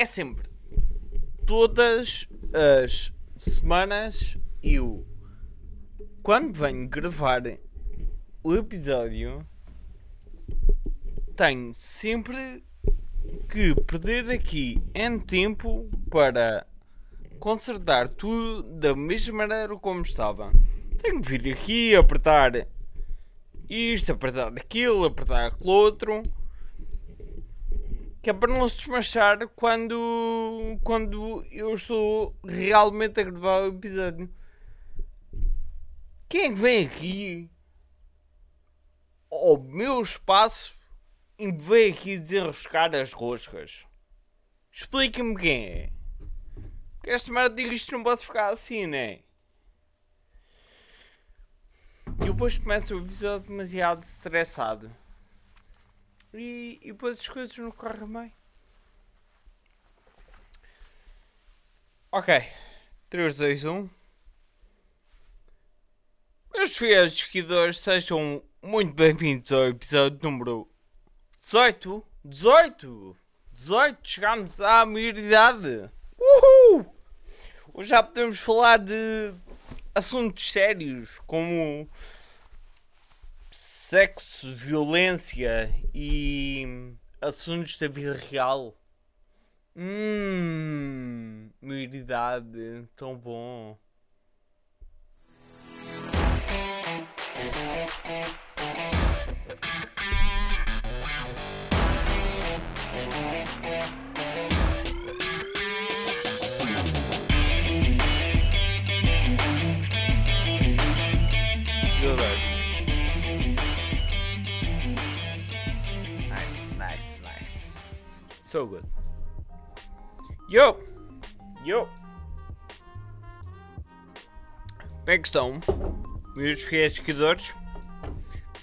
é sempre todas as semanas eu quando venho gravar o episódio tenho sempre que perder aqui em tempo para consertar tudo da mesma maneira como estava. Tenho que vir aqui apertar isto, apertar aquilo, apertar aquilo outro. Que é para não se desmanchar quando, quando eu estou realmente a gravar o episódio. Quem é que vem aqui ao meu espaço e vem aqui desenroscar as roscas? Explica-me quem é. Porque esta merda digo isto não pode ficar assim, né? E depois começa o episódio demasiado estressado. E, e depois as coisas não correm bem. Ok. 3, 2, 1. Meus fiéis seguidores, sejam muito bem-vindos ao episódio número 18. 18! 18! Chegámos à maioridade! Uhul! Hoje já podemos falar de assuntos sérios como sexo, violência e assuntos da vida real. Hum, maioridade, tão bom. So good. Yo! Yo! Como é que estão, meus fiéis seguidores?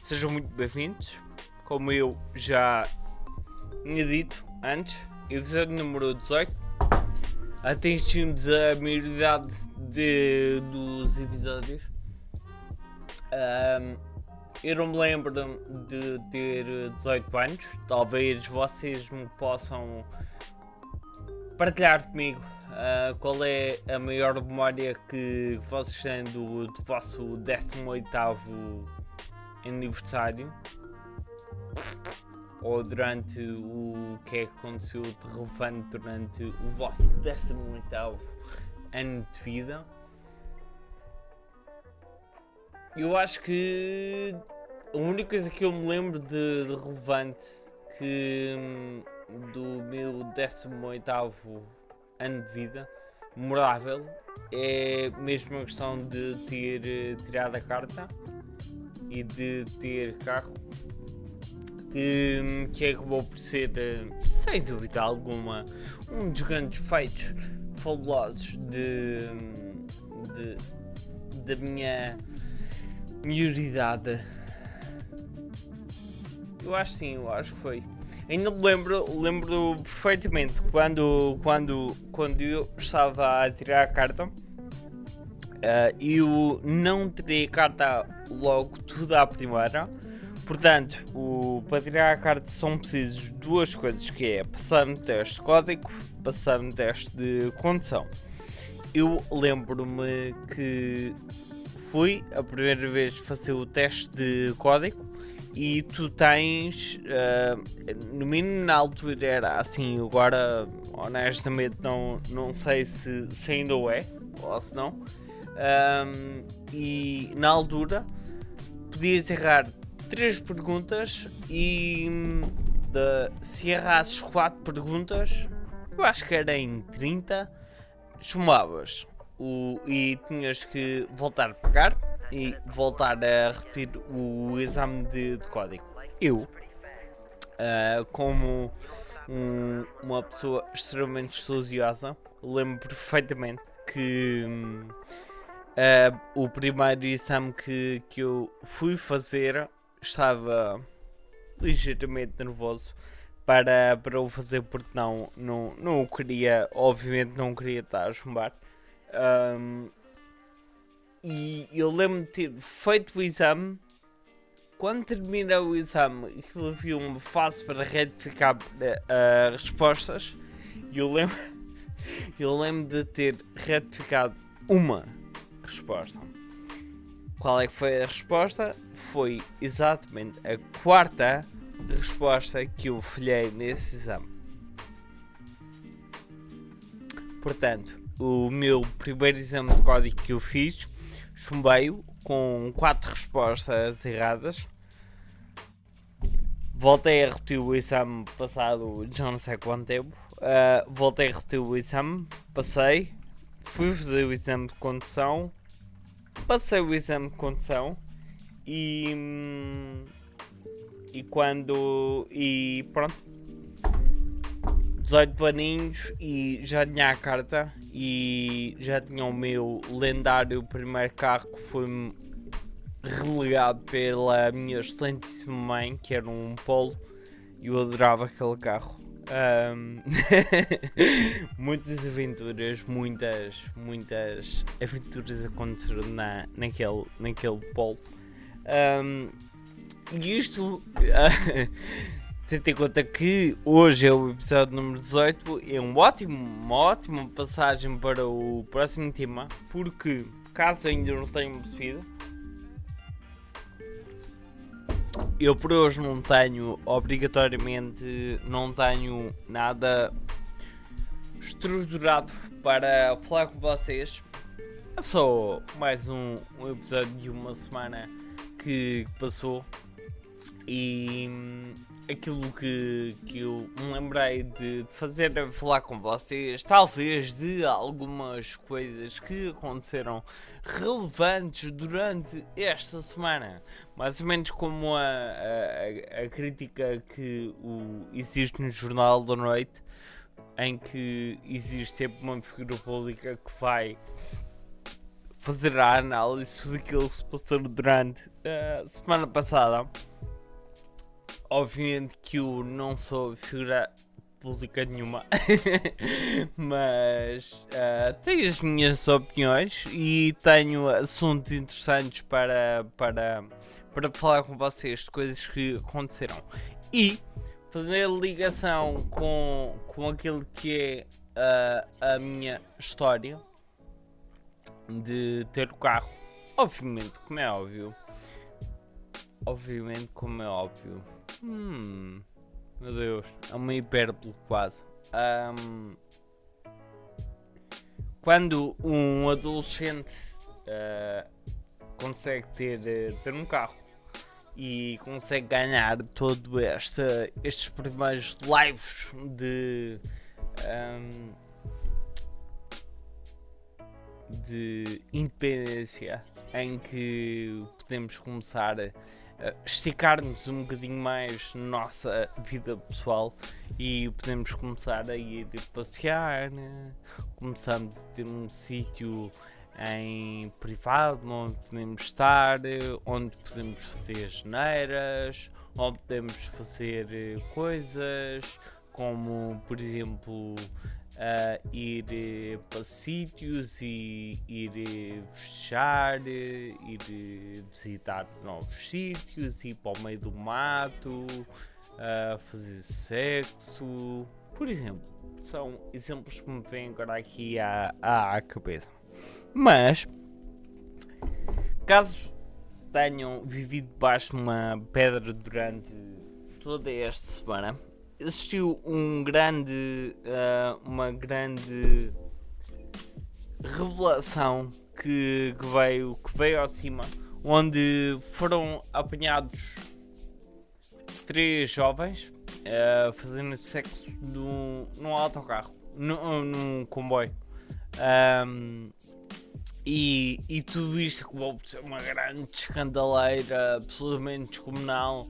Sejam muito bem-vindos. Como eu já tinha dito antes, episódio número 18. Atingimos a maioridade de, dos episódios. Ahm, eu não me lembro de ter 18 anos. Talvez vocês me possam partilhar comigo ah, qual é a maior memória que vocês têm do, do vosso 18 aniversário ou durante o que é que aconteceu de relevante durante o vosso 18 ano de vida. Eu acho que a única coisa que eu me lembro de, de relevante que hum, do meu 18 ano de vida, memorável, é mesmo a questão de ter eh, tirado a carta e de ter carro, que, hum, que acabou por ser, eh, sem dúvida alguma, um dos grandes feitos fabulosos de, hum, de, da minha maioridade. Eu acho sim, eu acho que foi. Ainda me lembro, lembro perfeitamente quando, quando, quando eu estava a tirar a carta. eh, eu não tirei a carta logo tudo à primeira. Portanto, o, para tirar a carta são precisas duas coisas, que é passar no teste de código, passar no teste de condução. Eu lembro-me que fui a primeira vez fazer o teste de código e tu tens, ah, no mínimo na altura era assim, agora honestamente não, não sei se, se ainda o é, ou se não, Ahm, e na altura podias errar três perguntas e de, se errasses quatro perguntas, eu acho que era em 30, chumbavas o, e tinhas que voltar a pagar e voltar a repetir o exame de, de código. Eu, ah, como um- uma pessoa extremamente estudiosa, lembro perfeitamente que hum, ah, o primeiro exame que, que eu fui fazer estava ligeiramente nervoso para, para o fazer porque não, não, não queria, obviamente não queria estar a chumbar. Ahm, e eu lembro de ter feito o exame. Quando termina o exame, aquilo havia uma fase para retificar as respostas. E eu lembro, eu lembro de ter retificado uma resposta. Qual é que foi a resposta? Foi exatamente a quarta resposta que eu falhei nesse exame. Portanto, o meu primeiro exame de código que eu fiz, chumbei com quatro respostas erradas. Voltei a repetir o exame passado já não sei quanto tempo. Uh, voltei a repetir o exame, passei, fui fazer o exame de condução, passei o exame de condução e. E quando. E pronto. 18 paninhos e já tinha a carta e já tinha o meu lendário primeiro carro que foi relegado pela minha excelentíssima mãe, que era um Polo, e eu adorava aquele carro. Um... muitas aventuras, muitas, muitas aventuras aconteceram na, naquele, naquele Polo. Um... E isto, tendo em conta que hoje é o episódio número 18, é um ótimo, uma ótima passagem para o próximo tema, porque caso ainda não tenham percebido, eu por hoje não tenho, obrigatoriamente, não tenho nada estruturado para falar com vocês. É só mais um, um episódio de uma semana que passou e hum, aquilo que, que eu me lembrei de fazer é falar com vocês, talvez de algumas coisas que aconteceram relevantes durante esta semana. Mais ou menos como a, a, a crítica que o, existe no Jornal da Noite, em que existe sempre uma figura pública que vai fazer a análise daquilo que se passou durante a semana passada obviamente que eu não sou figura pública nenhuma, mas uh, tenho as minhas opiniões e tenho assuntos interessantes para, para, para falar com vocês de coisas que aconteceram e fazer ligação com, com aquilo que é uh, a minha história de ter o carro. Obviamente, como é óbvio. Obviamente, como é óbvio Hum, meu Deus, é uma hipérbole quase. Um, quando um adolescente uh, consegue ter, ter um carro e consegue ganhar todo este, estes primeiros lives de um, de independência em que podemos começar a esticarmos um bocadinho mais nossa vida pessoal e podemos começar a ir passear, né? começamos a ter um sítio em privado onde podemos estar, onde podemos fazer geneiras, onde podemos fazer eh, coisas como por exemplo uh, ir uh, para sítios e ir fechar, ir visitar novos sítios, ir para o meio do mato, uh, fazer sexo, por exemplo. São exemplos que me vêm agora aqui à, à cabeça. Mas, caso tenham vivido debaixo de uma pedra durante toda esta semana, existiu um grande, uh, uma grande revelação que, que, veio, que veio ao cima, onde foram apanhados três jovens uh, fazendo sexo no, num autocarro, no, num comboio. Um, e, e tudo isto acabou por ser uma grande escandaleira absolutamente descomunal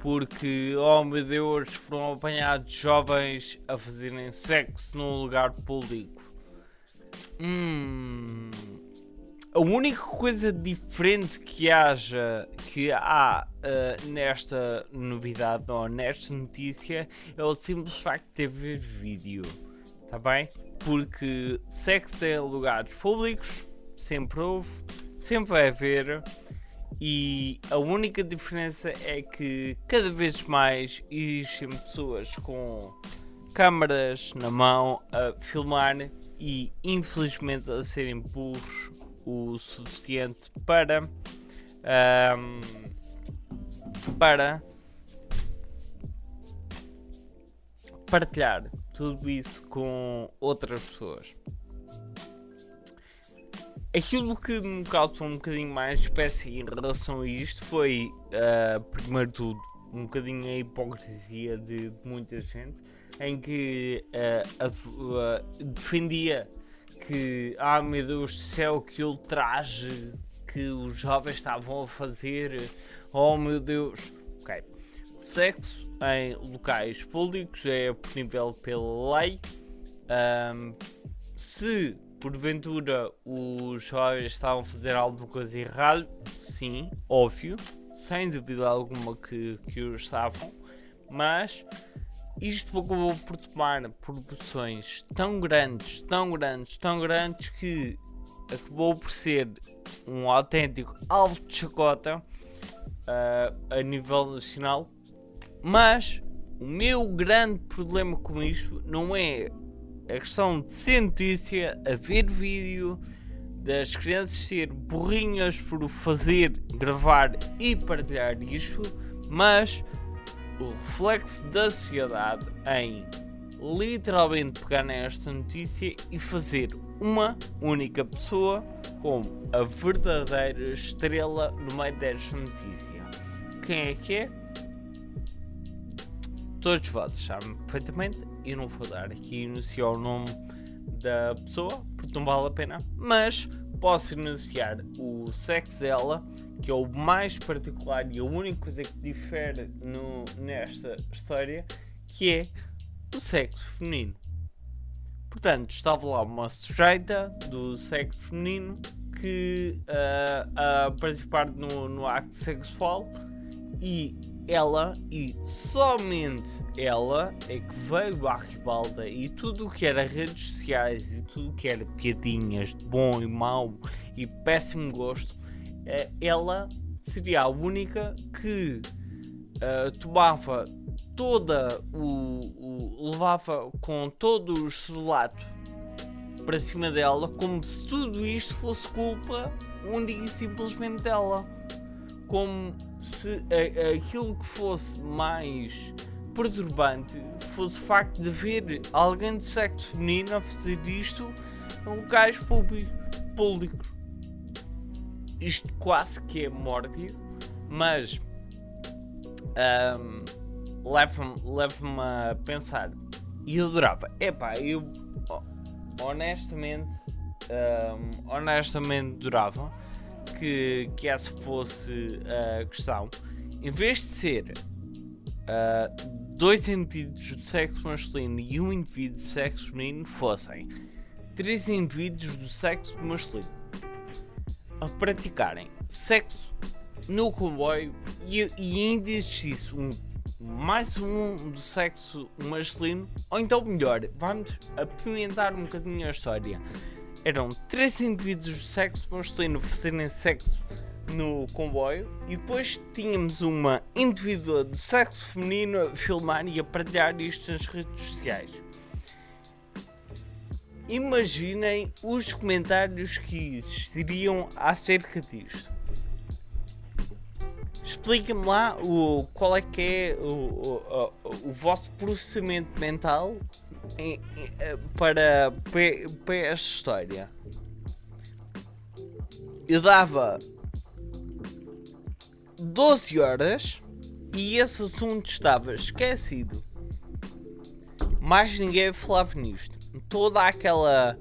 porque, oh meu Deus, foram apanhados jovens a fazerem sexo num lugar público. Hum. A única coisa diferente que haja, que há uh, nesta novidade ou nesta notícia é o simples facto de ter ver vídeo. Tá bem? Porque sexo em lugares públicos sempre houve, sempre vai haver. E a única diferença é que cada vez mais existem pessoas com câmaras na mão a filmar e infelizmente a serem burros o suficiente para um, para partilhar tudo isso com outras pessoas. Aquilo que me causou um bocadinho mais de espécie em relação a isto foi, uh, primeiro tudo, um bocadinho a hipocrisia de, de muita gente em que uh, defendia que, ah meu Deus do céu, que ultraje que os jovens estavam a fazer, oh meu Deus. Ok, sexo em locais públicos é punível pela lei. Um, se porventura os jovens estavam a fazer alguma coisa errada, sim, óbvio, sem dúvida alguma que, que o estavam, mas isto acabou por tomar proporções tão grandes, tão grandes, tão grandes que acabou por ser um autêntico alvo de chacota uh, a nível nacional. Mas o meu grande problema com isto não é a questão de ser notícia, a ver vídeo, das crianças ser burrinhas por fazer, gravar e partilhar isto, mas o reflexo da sociedade em literalmente pegar nesta notícia e fazer uma única pessoa como a verdadeira estrela no meio desta notícia. Quem é que é? Todos vocês sabem perfeitamente eu não vou dar aqui enunciar o nome da pessoa, porque não vale a pena, mas posso enunciar o sexo dela, que é o mais particular e a única coisa que difere no, nesta história, que é o sexo feminino. Portanto, estava lá uma estreita do sexo feminino que uh, a participar no, no acto sexual e ela e somente ela é que veio à ribalda e tudo o que era redes sociais e tudo o que era piadinhas de bom e mau e péssimo gosto, eh, ela seria a única que uh, tomava toda o, o, levava com todo o estrelato para cima dela como se tudo isto fosse culpa única e simplesmente dela como se a, aquilo que fosse mais perturbante fosse o facto de ver alguém de sexo feminino a fazer isto em locais públicos. Isto quase que é mórbido, mas um, leva-me leva a pensar. E eu adorava. Epá, eu honestamente, um, honestamente adorava que, que essa fosse a questão, em vez de ser uh, dois indivíduos de sexo masculino e um indivíduo de sexo feminino, fossem três indivíduos do sexo masculino a praticarem sexo no comboio e, e ainda existisse um mais um do sexo masculino, ou então melhor, vamos apimentar um bocadinho a história eram três indivíduos de sexo masculino fazerem sexo no comboio e depois tínhamos uma indivídua de sexo feminino a filmar e a partilhar isto nas redes sociais. Imaginem os comentários que existiriam acerca disto. Expliquem-me lá o, qual é que é o, o, o, o vosso processamento mental para, para esta história. Eu dava 12 horas e esse assunto estava esquecido. Mais ninguém falava nisto. Toda aquela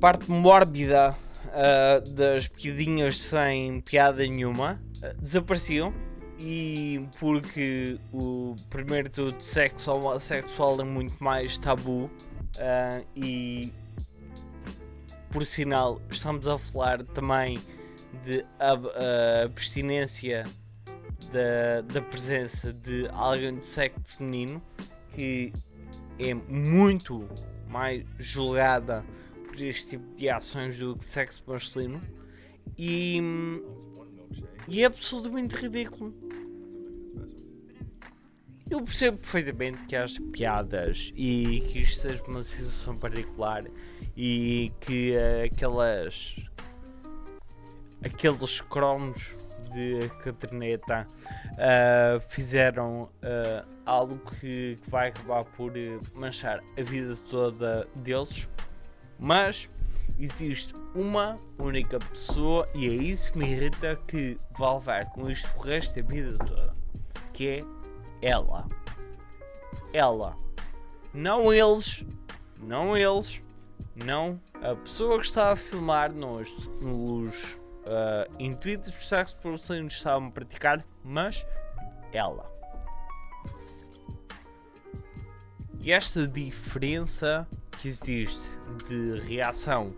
parte mórbida uh, das piadinhas sem piada nenhuma uh, desapareciam e porque o primeiro tudo sexo homossexual é muito mais tabu uh, e por sinal estamos a falar também de ab abstinência da, da presença de alguém do sexo feminino que é muito mais julgada por este tipo de ações do que sexo masculino. E, e é absolutamente ridículo eu percebo perfeitamente que haja piadas e que isto seja uma situação particular e que uh, aquelas aqueles cromos de caderneta uh, fizeram uh, algo que, que, vai acabar por manchar a vida toda deles, mas existe uma única pessoa e é isso que me irrita que vai levar com isto o resto da vida toda, que é ela. Ela. Não eles, não eles, não a pessoa que está a filmar nos, nos uh, intuitos de sexo por que estavam a praticar, mas ela. E esta diferença que existe de reação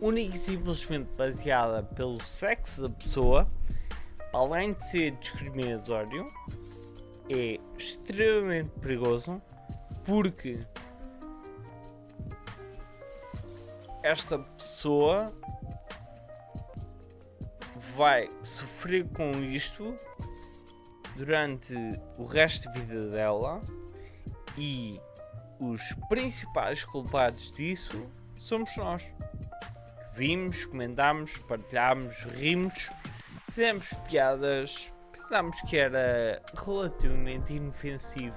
única e simplesmente baseada pelo sexo da pessoa, além de ser discriminatório, é extremamente perigoso porque esta pessoa vai sofrer com isto durante o resto da vida dela e os principais culpados disso somos nós. Que vimos, comentámos, partilhámos, rimos, fizemos piadas, pensámos que era relativamente inofensivo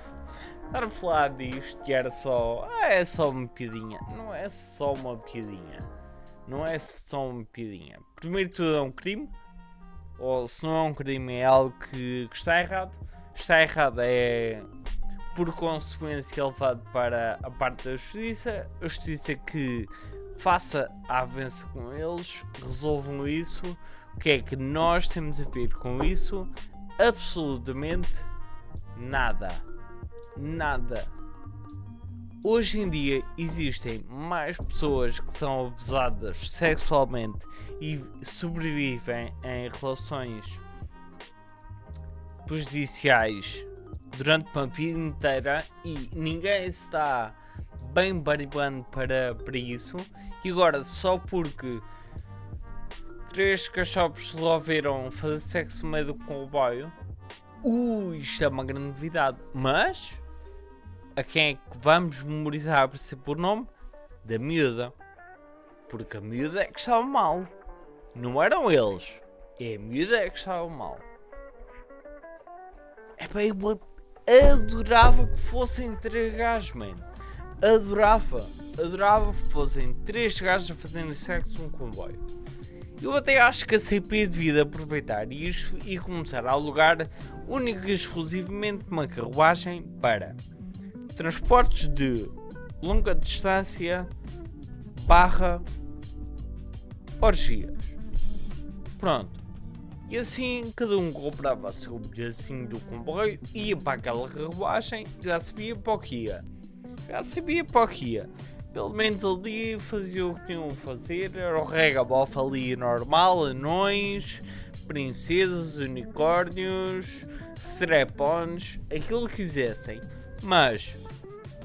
estar a falar disto que era só. Ah, é só uma piadinha. Não é só uma piadinha. Não é só uma piadinha. Primeiro tudo é um crime. Ou se não é um crime é algo que, que está errado. Está errado é por consequência levado para a parte da justiça. A justiça que faça a avança com eles, resolvam isso. O que é que nós temos a ver com isso? Absolutamente nada. Nada. Hoje em dia existem mais pessoas que são abusadas sexualmente e sobrevivem em relações prejudiciais durante uma vida inteira e ninguém está bem baribando para, para isso. E agora, só porque três cachorros resolveram fazer sexo no meio do comboio. Ui, isto é uma grande novidade. Mas, a quem é que vamos memorizar para ser por nome? Da miúda. Porque a miúda é que estava mal. Não eram eles. É a miúda é que estava mal. É bem, eu adorava que fossem três gajos, man. Adorava. Adorava que fossem três gajos a fazerem sexo num comboio. Eu até acho que a CP devia aproveitar isto e começar a alugar única e exclusivamente uma carruagem para transportes de longa distância barra orgias. Pronto. E assim cada um comprava o seu bilhetinho do comboio, ia para aquela carruagem, já sabia para o que ia. Já sabia para o que ia pelo menos ali fazia o que tinham a fazer, era o regabof ali normal, anões, princesas, unicórnios, strep-ons, aquilo que quisessem, mas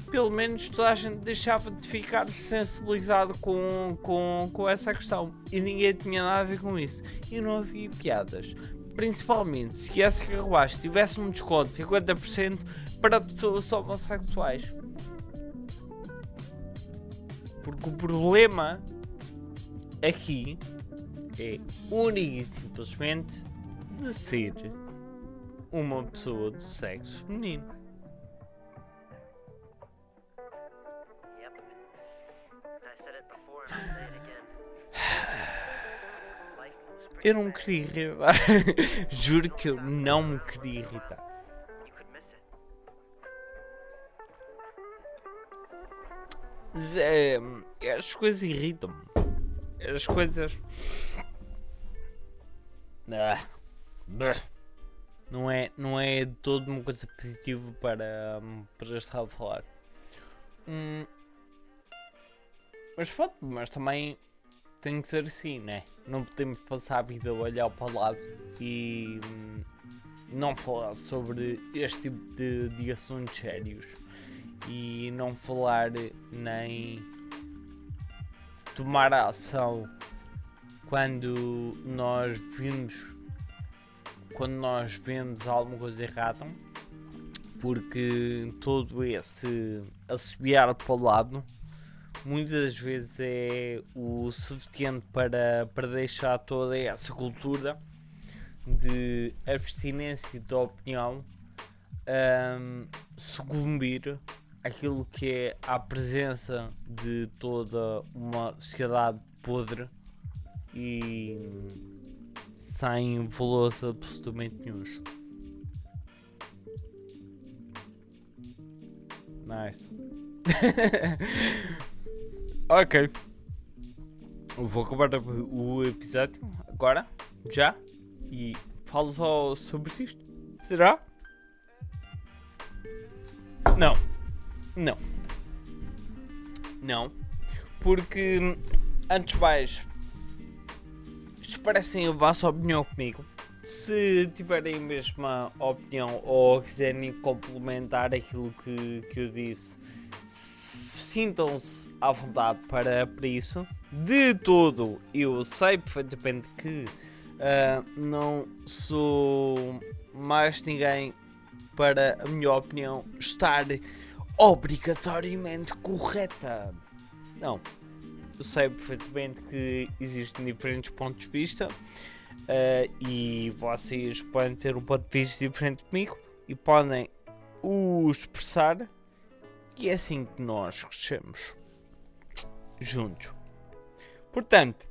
pelo menos toda a gente deixava de ficar sensibilizado com, com, com essa questão e ninguém tinha nada a ver com isso e não havia piadas. Principalmente se essa carruagem tivesse um desconto de 50% para pessoas homossexuais. Porque o problema aqui é único e simplesmente de ser uma pessoa de sexo feminino. Eu não me queria irritar. Juro que eu não me queria irritar. As coisas irritam-me. As coisas. Ah, não é, não é de todo uma coisa positiva para, para estar a falar. Hum, mas pronto, mas também tem que ser assim, né? Não podemos passar a vida a olhar para o lado e hum, não falar sobre este tipo de, de assuntos sérios e não falar nem tomar ação quando nós vimos quando nós vemos alguma coisa errada porque todo esse assobiar para o lado muitas vezes é o suficiente para, para deixar toda essa cultura de abstinência de opinião um, sucumbir aquilo que é a presença de toda uma sociedade podre e sem valores absolutamente nenhum. Nice. ok. Vou acabar o episódio agora, já, e falo só sobre isto. Será? Não. Não. Não. Porque, antes mais, expressem a vossa opinião comigo. Se tiverem a mesma opinião ou quiserem complementar aquilo que, que eu disse, sintam-se à vontade para, para isso. De todo, eu sei perfeitamente que uh, não sou mais ninguém para a minha opinião estar obrigatoriamente correta. Não. Eu sei perfeitamente que existem diferentes pontos de vista uh, e vocês podem ter um ponto de vista diferente comigo e podem o expressar e é assim que nós crescemos juntos. Portanto,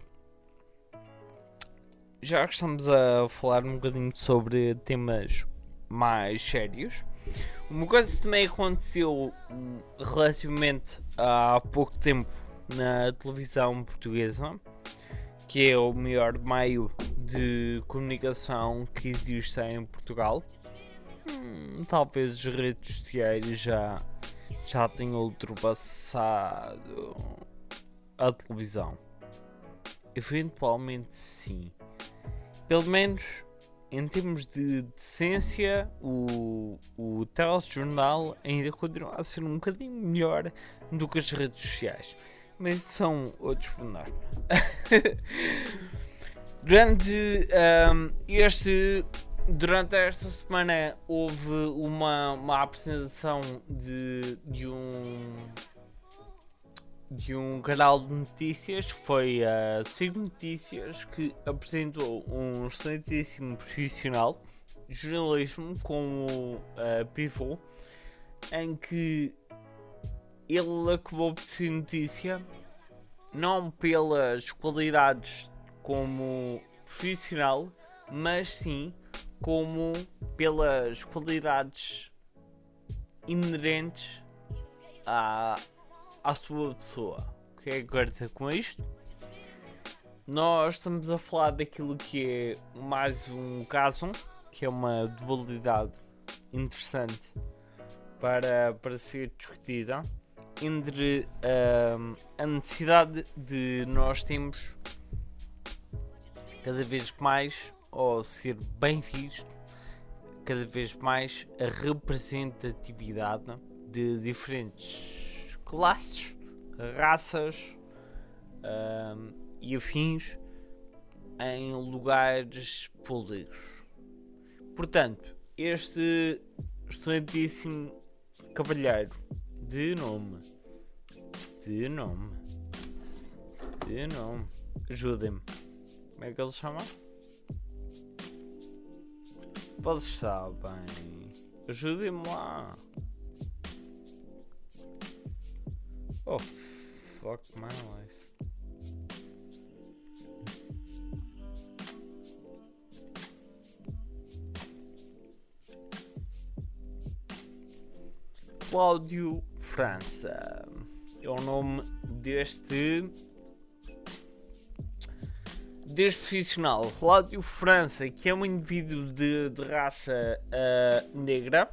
já que estamos a falar um bocadinho sobre temas mais sérios, uma coisa que também aconteceu hum, relativamente há pouco tempo na televisão portuguesa, que é o maior meio de comunicação que existe em Portugal. Hum, talvez as redes sociais já, já tenham ultrapassado a televisão. Eventualmente sim. Pelo menos em termos de decência, o, o telejornal ainda continua a ser um bocadinho melhor do que as redes sociais. Mas são outros pormenores. durante um, este durante esta semana houve uma, uma apresentação de, de um de um canal de notícias, foi a uh, Notícias, que apresentou um excelentíssimo profissional de jornalismo como uh, pivô, em que ele acabou de ser notícia não pelas qualidades como profissional, mas sim como pelas qualidades inerentes à, à sua pessoa. O que é que quero dizer com isto? Nós estamos a falar daquilo que é mais um caso, que é uma dualidade interessante para, para ser discutida entre uh, a necessidade de nós termos cada vez mais, ou ser bem visto, cada vez mais a representatividade de diferentes classes, raças um, e afins em lugares públicos. Portanto, este excelentíssimo cavalheiro de nome, de nome, de nome, ajudem-me. Como é que ele se chama? Vocês sabem. Ajudem-me lá. Oh, fuck my life. Cláudio França é o nome deste deste profissional Cláudio França que é um indivíduo de, de raça uh, negra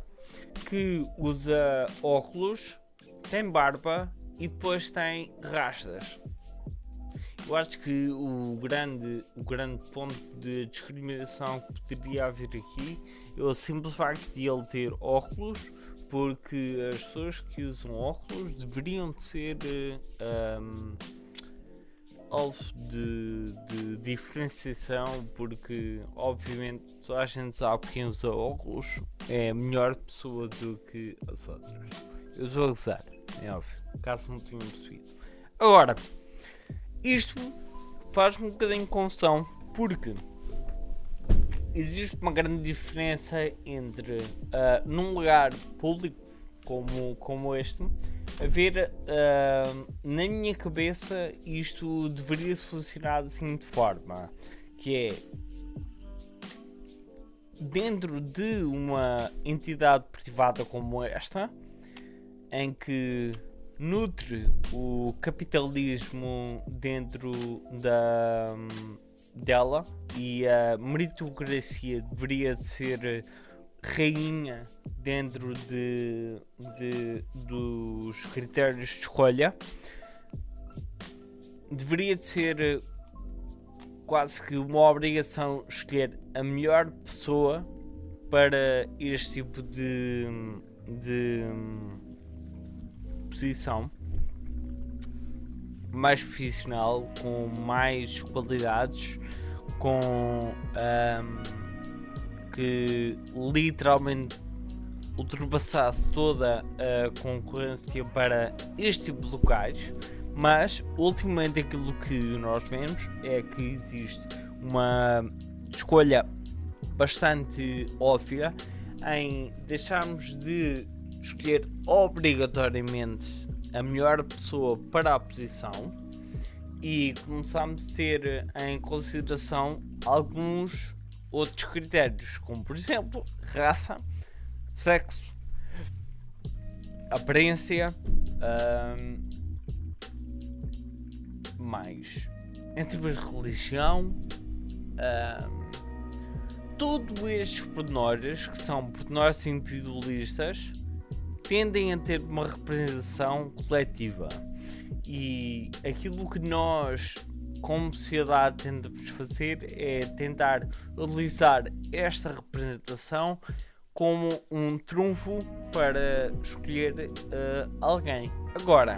que usa óculos tem barba e depois tem rastas. Eu acho que o grande, o grande ponto de discriminação que poderia haver aqui é o simples facto de ele ter óculos, porque as pessoas que usam óculos deveriam de ser um, alvo de, de, diferenciação, porque obviamente toda a gente sabe que quem usa óculos é melhor pessoa do que as outras. Eu estou a gozar, é óbvio, caso não tenham percebido. Agora, isto faz-me um bocadinho de confusão porque existe uma grande diferença entre uh, num lugar público como, como este haver uh, na minha cabeça isto deveria funcionar assim de forma que é dentro de uma entidade privada como esta em que nutre o capitalismo dentro da dela e a meritocracia deveria de ser rainha dentro de, de, dos critérios de escolha. Deveria de ser quase que uma obrigação escolher a melhor pessoa para este tipo de, de posição mais profissional, com mais qualidades, com um, que literalmente ultrapassasse toda a concorrência para este tipo de locais, mas ultimamente aquilo que nós vemos é que existe uma escolha bastante óbvia em deixarmos de escolher obrigatoriamente a melhor pessoa para a posição e começamos a ter em consideração alguns outros critérios, como por exemplo raça, sexo, aparência, hum, mais. Entre a religião, hum, todos estes pormenores que são pormenores individualistas tendem a ter uma representação coletiva. E aquilo que nós, como sociedade, tentamos fazer é tentar utilizar esta representação como um trunfo para escolher uh, alguém. Agora,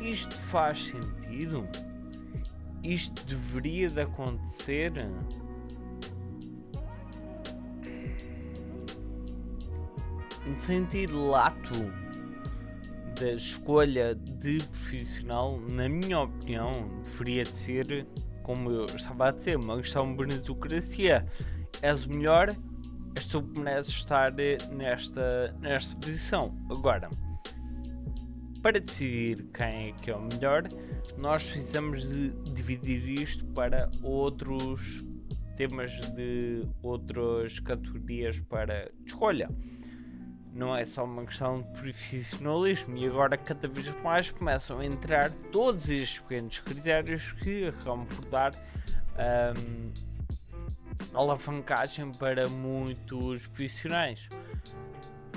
isto faz sentido? Isto deveria de acontecer? Em sentido lato da escolha de profissional, na minha opinião, deveria de ser, como eu estava a dizer, uma questão de meritocracia. És o melhor, és tu que mereces estar nesta, nesta posição. Agora, para decidir quem é que é o melhor, nós precisamos de dividir isto para outros temas de outras categorias para escolha não é só uma questão de profissionalismo e agora cada vez mais começam a entrar todos estes pequenos critérios que acabam por dar um, alavancagem para muitos profissionais.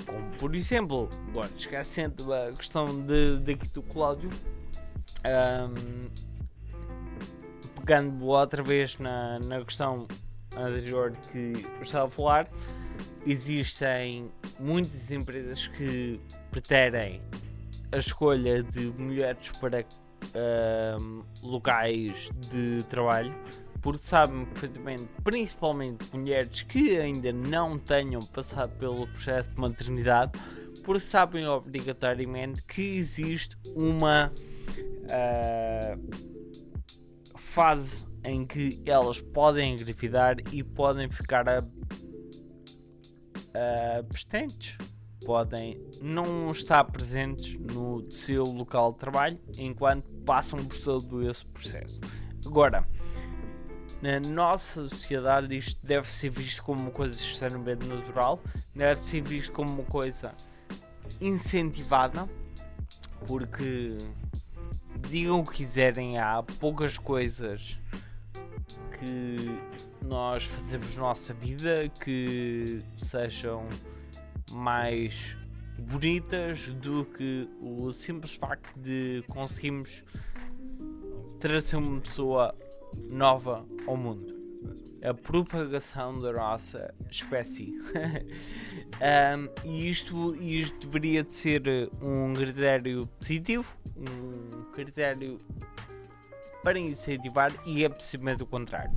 Como por exemplo, agora esquecendo a questão de, daqui do Cláudio, um, pegando outra vez na, na questão anterior que estava a falar, existem muitas empresas que pretendem a escolha de mulheres para uh, locais de trabalho, porque sabem perfeitamente, principalmente mulheres que ainda não tenham passado pelo processo de maternidade, porque sabem obrigatoriamente que existe uma uh, fase em que elas podem engravidar e podem ficar a uh, podem não estar presentes no seu local de trabalho enquanto passam por todo esse processo. Agora, na nossa sociedade, isto deve ser visto como uma coisa extremamente natural, deve ser visto como uma coisa incentivada, porque digam o que quiserem, há poucas coisas que nós fazemos nossa vida que sejam mais bonitas do que o simples facto de conseguirmos trazer uma pessoa nova ao mundo. A propagação da nossa espécie. um, e isto, isto deveria de ser um critério positivo, um critério para incentivar e é precisamente o contrário.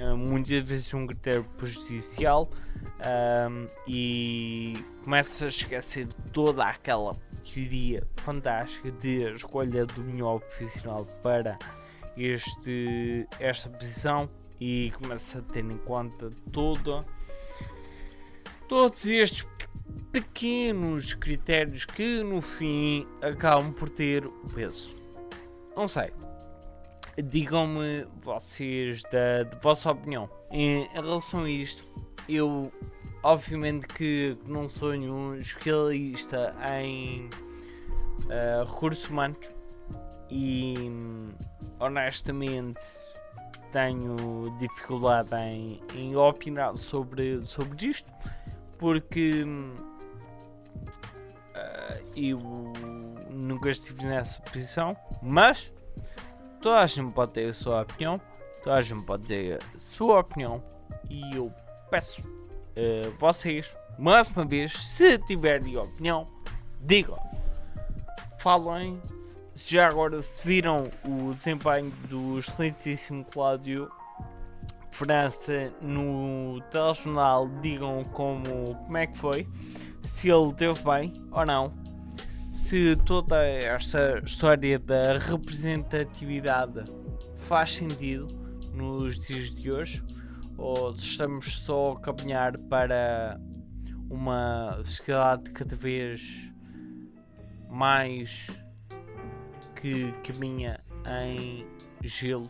Uh, muitas vezes um critério prejudicial um, e começa a esquecer toda aquela teoria fantástica de escolha do melhor profissional para este, esta posição e começa a ter em conta toda, todos estes pequenos critérios que no fim acabam por ter o peso. Não sei. Digam-me vocês da, da, vossa opinião em, em, relação a isto. Eu, obviamente, que não sou nenhum especialista em uh, recursos humanos e honestamente tenho dificuldade em, em opinar sobre, sobre isto porque uh, eu nunca estive nessa posição, mas toda a gente pode ter a sua opinião, toda a gente pode ter a sua opinião e eu peço uh, vocês, mais uma vez, se tiverem opinião, digam, falem. Já agora, se viram o desempenho do excelentíssimo Cláudio França no telejornal, digam como, como é que foi se ele teve bem ou não, se toda esta história da representatividade faz sentido nos dias de hoje, ou se estamos só a caminhar para uma sociedade cada vez mais que caminha em gelo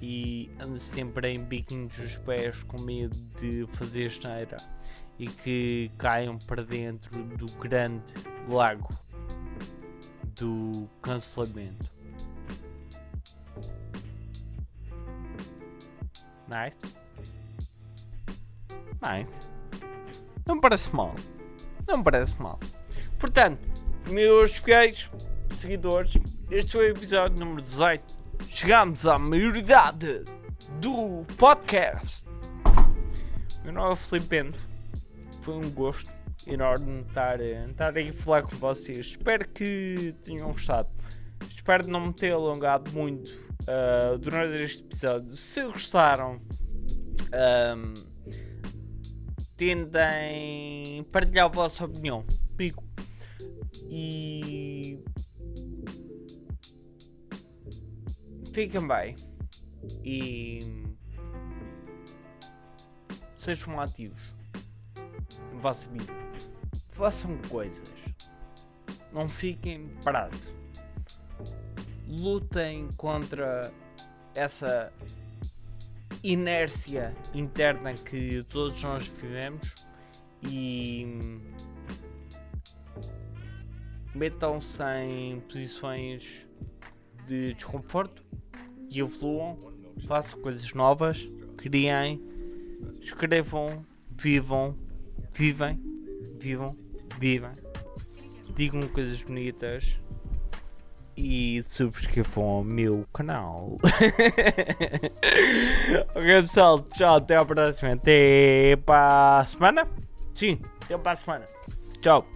e anda sempre em biquinhos dos pés com medo de fazer esteira e que caiam para dentro do grande lago do cancelamento. Nice. Nice. Não parece mal. Não parece mal. Portanto, meus fiéis seguidores, este foi o episódio número 18. Chegamos à maioridade do podcast. Meu nome é Felipe Bento foi um gosto enorme estar, eh, estar aí a falar com vocês. Espero que tenham gostado. Espero não me ter alongado muito uh, durante este episódio. Se gostaram, um, tentem partilhar a vossa opinião comigo. E fiquem bem. E sejam ativos vossa vida. Façam coisas. Não fiquem parados. Lutem contra essa inércia interna que todos nós vivemos e metam-se em posições de desconforto e evoluam, façam coisas novas, criem, escrevam, vivam Vivem, vivam, vivem. Digam coisas bonitas e subscrevam ao meu canal. ok, pessoal, tchau, até a próxima. Até para a semana? Sim, até para a semana. Tchau.